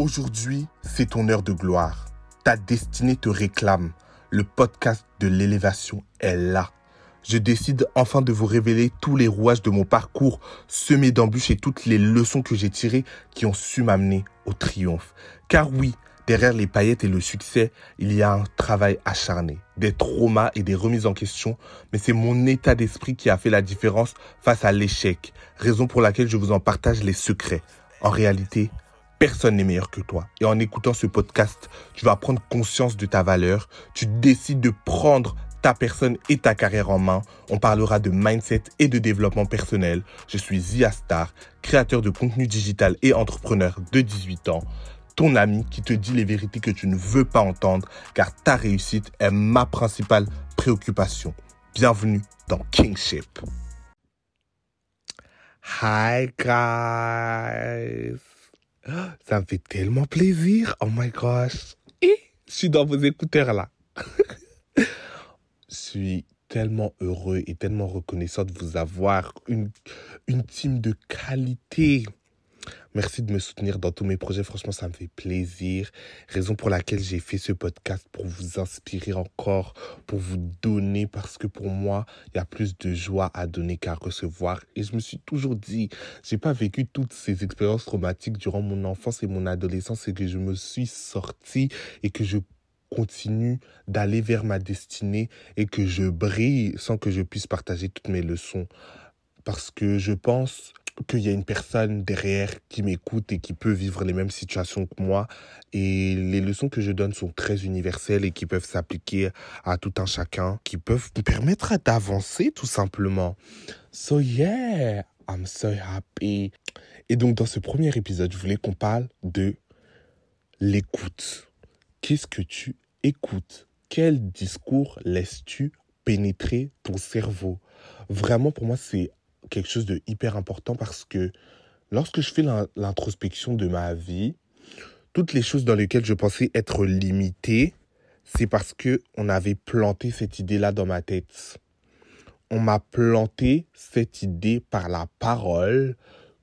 Aujourd'hui, c'est ton heure de gloire. Ta destinée te réclame. Le podcast de l'élévation est là. Je décide enfin de vous révéler tous les rouages de mon parcours, semé d'embûches et toutes les leçons que j'ai tirées qui ont su m'amener au triomphe. Car oui, derrière les paillettes et le succès, il y a un travail acharné, des traumas et des remises en question, mais c'est mon état d'esprit qui a fait la différence face à l'échec, raison pour laquelle je vous en partage les secrets. En réalité, Personne n'est meilleur que toi. Et en écoutant ce podcast, tu vas prendre conscience de ta valeur. Tu décides de prendre ta personne et ta carrière en main. On parlera de mindset et de développement personnel. Je suis Zia Star, créateur de contenu digital et entrepreneur de 18 ans. Ton ami qui te dit les vérités que tu ne veux pas entendre car ta réussite est ma principale préoccupation. Bienvenue dans Kingship. Hi guys. Ça me fait tellement plaisir. Oh my gosh. Et je suis dans vos écouteurs là. je suis tellement heureux et tellement reconnaissant de vous avoir une, une team de qualité. Merci de me soutenir dans tous mes projets. Franchement, ça me fait plaisir. Raison pour laquelle j'ai fait ce podcast pour vous inspirer encore, pour vous donner, parce que pour moi, il y a plus de joie à donner qu'à recevoir. Et je me suis toujours dit, j'ai pas vécu toutes ces expériences traumatiques durant mon enfance et mon adolescence et que je me suis sorti et que je continue d'aller vers ma destinée et que je brille sans que je puisse partager toutes mes leçons. Parce que je pense qu'il y a une personne derrière qui m'écoute et qui peut vivre les mêmes situations que moi. Et les leçons que je donne sont très universelles et qui peuvent s'appliquer à tout un chacun, qui peuvent me permettre d'avancer tout simplement. So yeah, I'm so happy. Et donc dans ce premier épisode, je voulais qu'on parle de l'écoute. Qu'est-ce que tu écoutes? Quel discours laisses-tu pénétrer ton cerveau? Vraiment, pour moi, c'est quelque chose de hyper important parce que lorsque je fais l'introspection de ma vie, toutes les choses dans lesquelles je pensais être limité, c'est parce que on avait planté cette idée-là dans ma tête. On m'a planté cette idée par la parole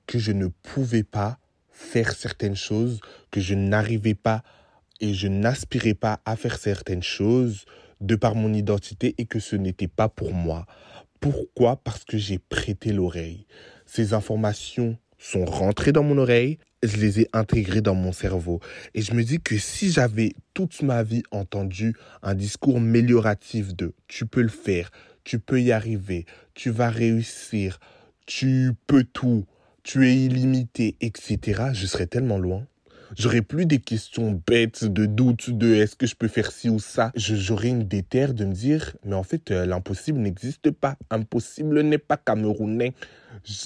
que je ne pouvais pas faire certaines choses, que je n'arrivais pas et je n'aspirais pas à faire certaines choses de par mon identité et que ce n'était pas pour moi. Pourquoi? Parce que j'ai prêté l'oreille. Ces informations sont rentrées dans mon oreille, je les ai intégrées dans mon cerveau. Et je me dis que si j'avais toute ma vie entendu un discours amélioratif de tu peux le faire, tu peux y arriver, tu vas réussir, tu peux tout, tu es illimité, etc., je serais tellement loin. J'aurais plus des questions bêtes de doute de est-ce que je peux faire ci ou ça. J'aurais une déterre de me dire, mais en fait, euh, l'impossible n'existe pas. Impossible n'est pas camerounais.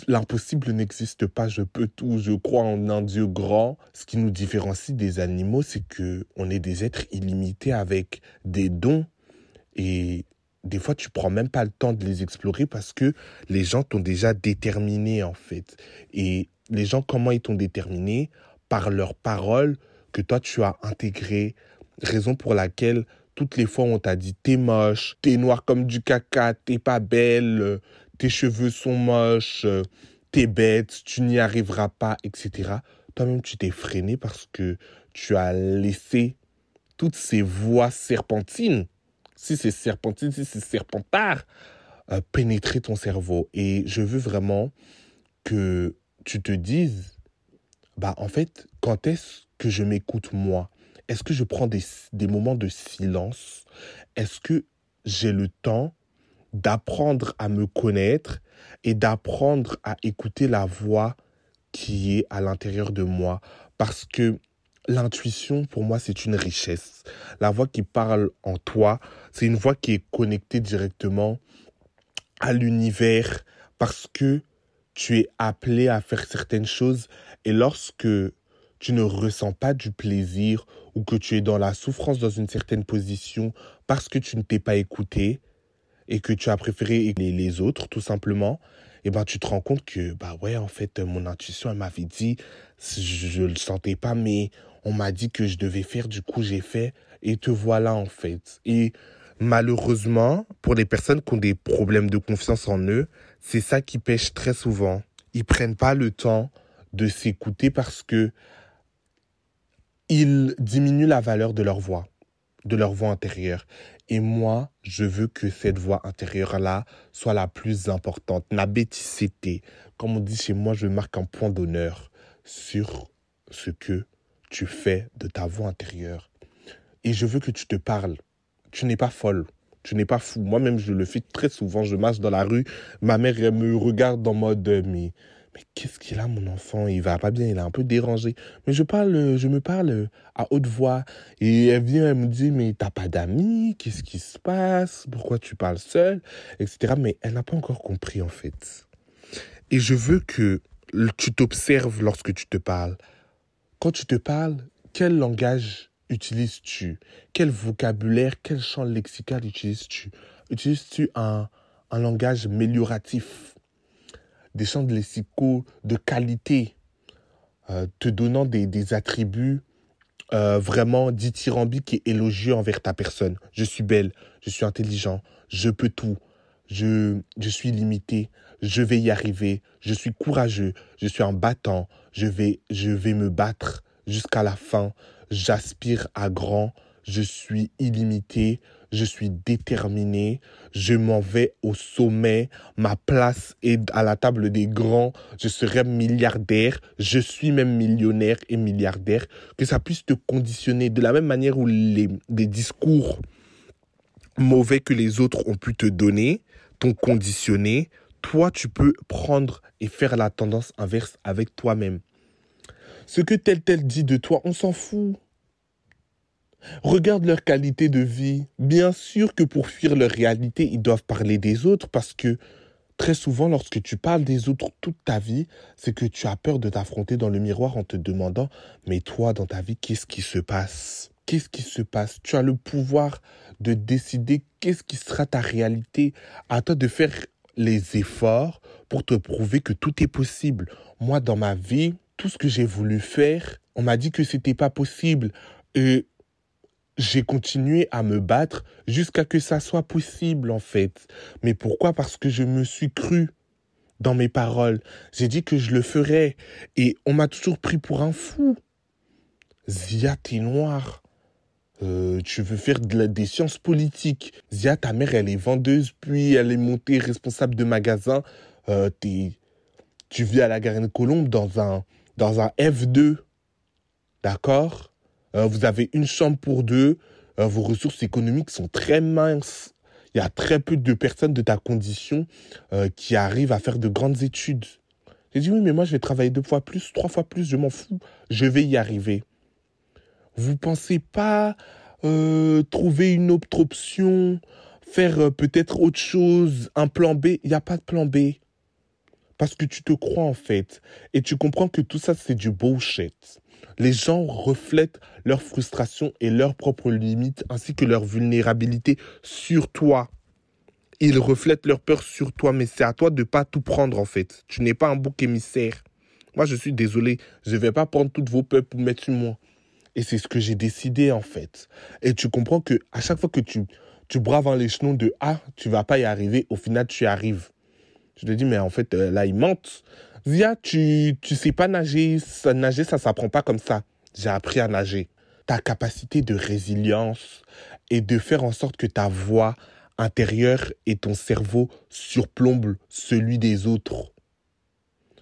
L'impossible n'existe pas. Je peux tout. Je crois en un Dieu grand. Ce qui nous différencie des animaux, c'est que on est des êtres illimités avec des dons. Et des fois, tu prends même pas le temps de les explorer parce que les gens t'ont déjà déterminé, en fait. Et les gens, comment ils t'ont déterminé? Par leurs paroles que toi tu as intégré, raison pour laquelle toutes les fois on t'a dit t'es moche, t'es noir comme du caca, t'es pas belle, tes cheveux sont moches, t'es bête, tu n'y arriveras pas, etc. Toi-même tu t'es freiné parce que tu as laissé toutes ces voix serpentines, si c'est serpentine, si c'est serpentard, euh, pénétrer ton cerveau. Et je veux vraiment que tu te dises, bah en fait, quand est-ce que je m'écoute moi? Est-ce que je prends des, des moments de silence? Est-ce que j'ai le temps d'apprendre à me connaître et d'apprendre à écouter la voix qui est à l'intérieur de moi? Parce que l'intuition, pour moi, c'est une richesse. La voix qui parle en toi, c'est une voix qui est connectée directement à l'univers parce que tu es appelé à faire certaines choses et lorsque tu ne ressens pas du plaisir ou que tu es dans la souffrance dans une certaine position parce que tu ne t'es pas écouté et que tu as préféré les, autres tout simplement, et eh ben tu te rends compte que bah ouais en fait mon intuition elle m'avait dit je, ne le sentais pas mais on m'a dit que je devais faire du coup j'ai fait et te voilà en fait. Et malheureusement pour les personnes qui ont des problèmes de confiance en eux, c'est ça qui pêche très souvent. Ils prennent pas le temps de s'écouter parce que ils diminuent la valeur de leur voix, de leur voix intérieure. Et moi, je veux que cette voix intérieure-là soit la plus importante. La. Comme on dit chez moi, je marque un point d'honneur sur ce que tu fais de ta voix intérieure. Et je veux que tu te parles. Tu n'es pas folle. Tu n'es pas fou. Moi-même, je le fais très souvent. Je marche dans la rue. Ma mère, me regarde en mode, mais mais qu'est-ce qu'il a mon enfant? Il va pas bien, il est un peu dérangé. Mais je parle, je me parle à haute voix et elle vient, elle me dit mais t'as pas d'amis? Qu'est-ce qui se passe? Pourquoi tu parles seul Etc. Mais elle n'a pas encore compris en fait. Et je veux que tu t'observes lorsque tu te parles. Quand tu te parles, quel langage utilises-tu? Quel vocabulaire, quel champ lexical utilises-tu? Utilises-tu un, un langage mélioratif des champs lexicaux de qualité, euh, te donnant des, des attributs euh, vraiment dithyrambiques et élogieux envers ta personne. Je suis belle, je suis intelligent, je peux tout, je, je suis limité, je vais y arriver, je suis courageux, je suis un battant, je vais, je vais me battre jusqu'à la fin, j'aspire à grand, je suis illimité, je suis déterminé, je m'en vais au sommet, ma place est à la table des grands, je serai milliardaire, je suis même millionnaire et milliardaire, que ça puisse te conditionner. De la même manière où les, discours mauvais que les autres ont pu te donner t'ont conditionné, toi tu peux prendre et faire la tendance inverse avec toi-même. Ce que tel tel dit de toi, on s'en fout. Regarde leur qualité de vie. Bien sûr que pour fuir leur réalité, ils doivent parler des autres parce que très souvent, lorsque tu parles des autres toute ta vie, c'est que tu as peur de t'affronter dans le miroir en te demandant, mais toi, dans ta vie, qu'est-ce qui se passe? Qu'est-ce qui se passe? Tu as le pouvoir de décider qu'est-ce qui sera ta réalité. À toi de faire les efforts pour te prouver que tout est possible. Moi, dans ma vie, tout ce que j'ai voulu faire, on m'a dit que c'était pas possible. Et j'ai continué à me battre jusqu'à que ça soit possible en fait. Mais pourquoi? Parce que je me suis cru dans mes paroles. J'ai dit que je le ferais et on m'a toujours pris pour un fou. Zia, t'es noir. Euh, tu veux faire de des sciences politiques. Zia, ta mère, elle est vendeuse, puis elle est montée responsable de magasin. Euh, tu vis à la Garenne Colombe dans un, dans un F2. D'accord? Euh, vous avez une chambre pour deux, euh, vos ressources économiques sont très minces. Il y a très peu de personnes de ta condition euh, qui arrivent à faire de grandes études. J'ai dit oui, mais moi je vais travailler deux fois plus, trois fois plus, je m'en fous, je vais y arriver. Vous pensez pas trouver une autre option, faire peut-être autre chose, un plan B? Il n'y a pas de plan B. Parce que tu te crois en fait. Et tu comprends que tout ça c'est du bullshit. Les gens reflètent leur frustration et leurs propres limites ainsi que leur vulnérabilité sur toi. Ils reflètent leur peur sur toi, mais c'est à toi de pas tout prendre en fait. Tu n'es pas un bouc émissaire. Moi, je suis désolé, je ne vais pas prendre toutes vos peurs pour mettre sur moi. Et c'est ce que j'ai décidé en fait. Et tu comprends que à chaque fois que tu, tu braves un l'échelon de Ah, tu vas pas y arriver, au final tu y arrives. Je te dis, mais en fait, euh, là, ils mentent. Zia, tu, tu sais pas nager. Ça, nager, ça s'apprend pas comme ça. J'ai appris à nager. Ta capacité de résilience et de faire en sorte que ta voix intérieure et ton cerveau surplombent celui des autres.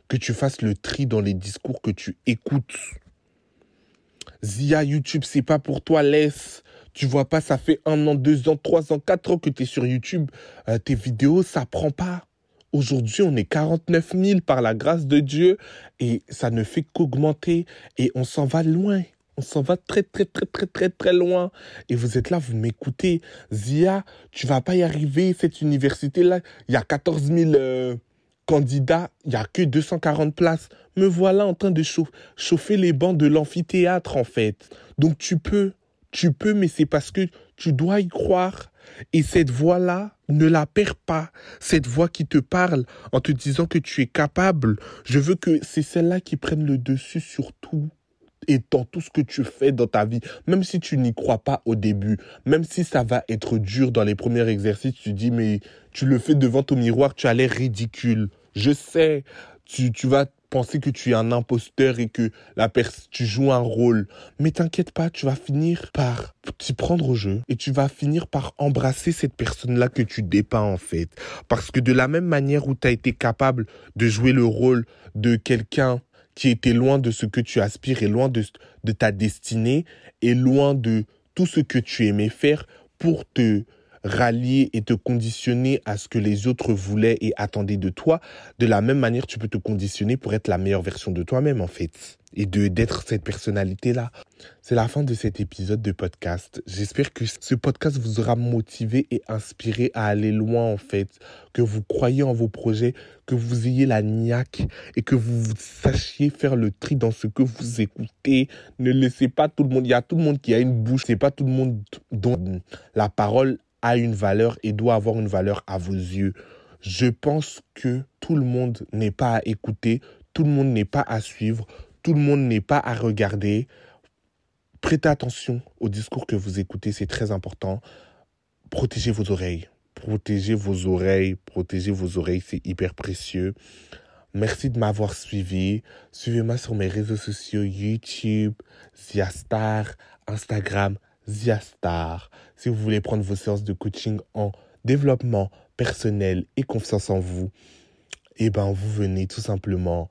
Que tu fasses le tri dans les discours que tu écoutes. Zia, YouTube, c'est pas pour toi, laisse. Tu vois pas, ça fait un an, deux ans, trois ans, quatre ans que tu es sur YouTube. Euh, tes vidéos, ça prend pas. Aujourd'hui, on est 49 000 par la grâce de Dieu et ça ne fait qu'augmenter et on s'en va loin. On s'en va très, très, très, très, très, très loin. Et vous êtes là, vous m'écoutez. Zia, tu vas pas y arriver. Cette université-là, il y a 14 000 euh, candidats. Il y a que 240 places. Me voilà en train de chauffer les bancs de l'amphithéâtre, en fait. Donc tu peux, tu peux, mais c'est parce que tu dois y croire. Et cette voix-là, ne la perds pas. Cette voix qui te parle en te disant que tu es capable. Je veux que c'est celle-là qui prenne le dessus sur tout et dans tout ce que tu fais dans ta vie, même si tu n'y crois pas au début, même si ça va être dur dans les premiers exercices, tu dis mais tu le fais devant ton miroir, tu as l'air ridicule. Je sais, tu, tu vas penser que tu es un imposteur et que la tu joues un rôle. Mais t'inquiète pas, tu vas finir par t'y prendre au jeu et tu vas finir par embrasser cette personne-là que tu dépeins en fait. Parce que de la même manière où tu as été capable de jouer le rôle de quelqu'un qui était loin de ce que tu aspires et loin de, de ta destinée et loin de tout ce que tu aimais faire pour te rallier et te conditionner à ce que les autres voulaient et attendaient de toi, de la même manière, tu peux te conditionner pour être la meilleure version de toi-même, en fait. Et de, d'être cette personnalité-là. C'est la fin de cet épisode de podcast. J'espère que ce podcast vous aura motivé et inspiré à aller loin, en fait. Que vous croyez en vos projets, que vous ayez la niaque et que vous sachiez faire le tri dans ce que vous écoutez. Ne laissez pas tout le monde. Il y a tout le monde qui a une bouche. C'est pas tout le monde dont la parole a une valeur et doit avoir une valeur à vos yeux. Je pense que tout le monde n'est pas à écouter, tout le monde n'est pas à suivre, tout le monde n'est pas à regarder. Prêtez attention au discours que vous écoutez, c'est très important. Protégez vos oreilles. Protégez vos oreilles, protégez vos oreilles, c'est hyper précieux. Merci de m'avoir suivi. Suivez-moi sur mes réseaux sociaux YouTube, Ziastar, Instagram, Si vous voulez prendre vos séances de coaching en développement personnel et confiance en vous, eh ben, vous venez tout simplement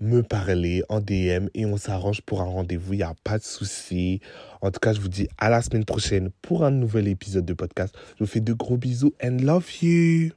me parler en DM et on s'arrange pour un rendez-vous. Il n'y a pas de souci. En tout cas, je vous dis à la semaine prochaine pour un nouvel épisode de podcast. Je vous fais de gros bisous and love you.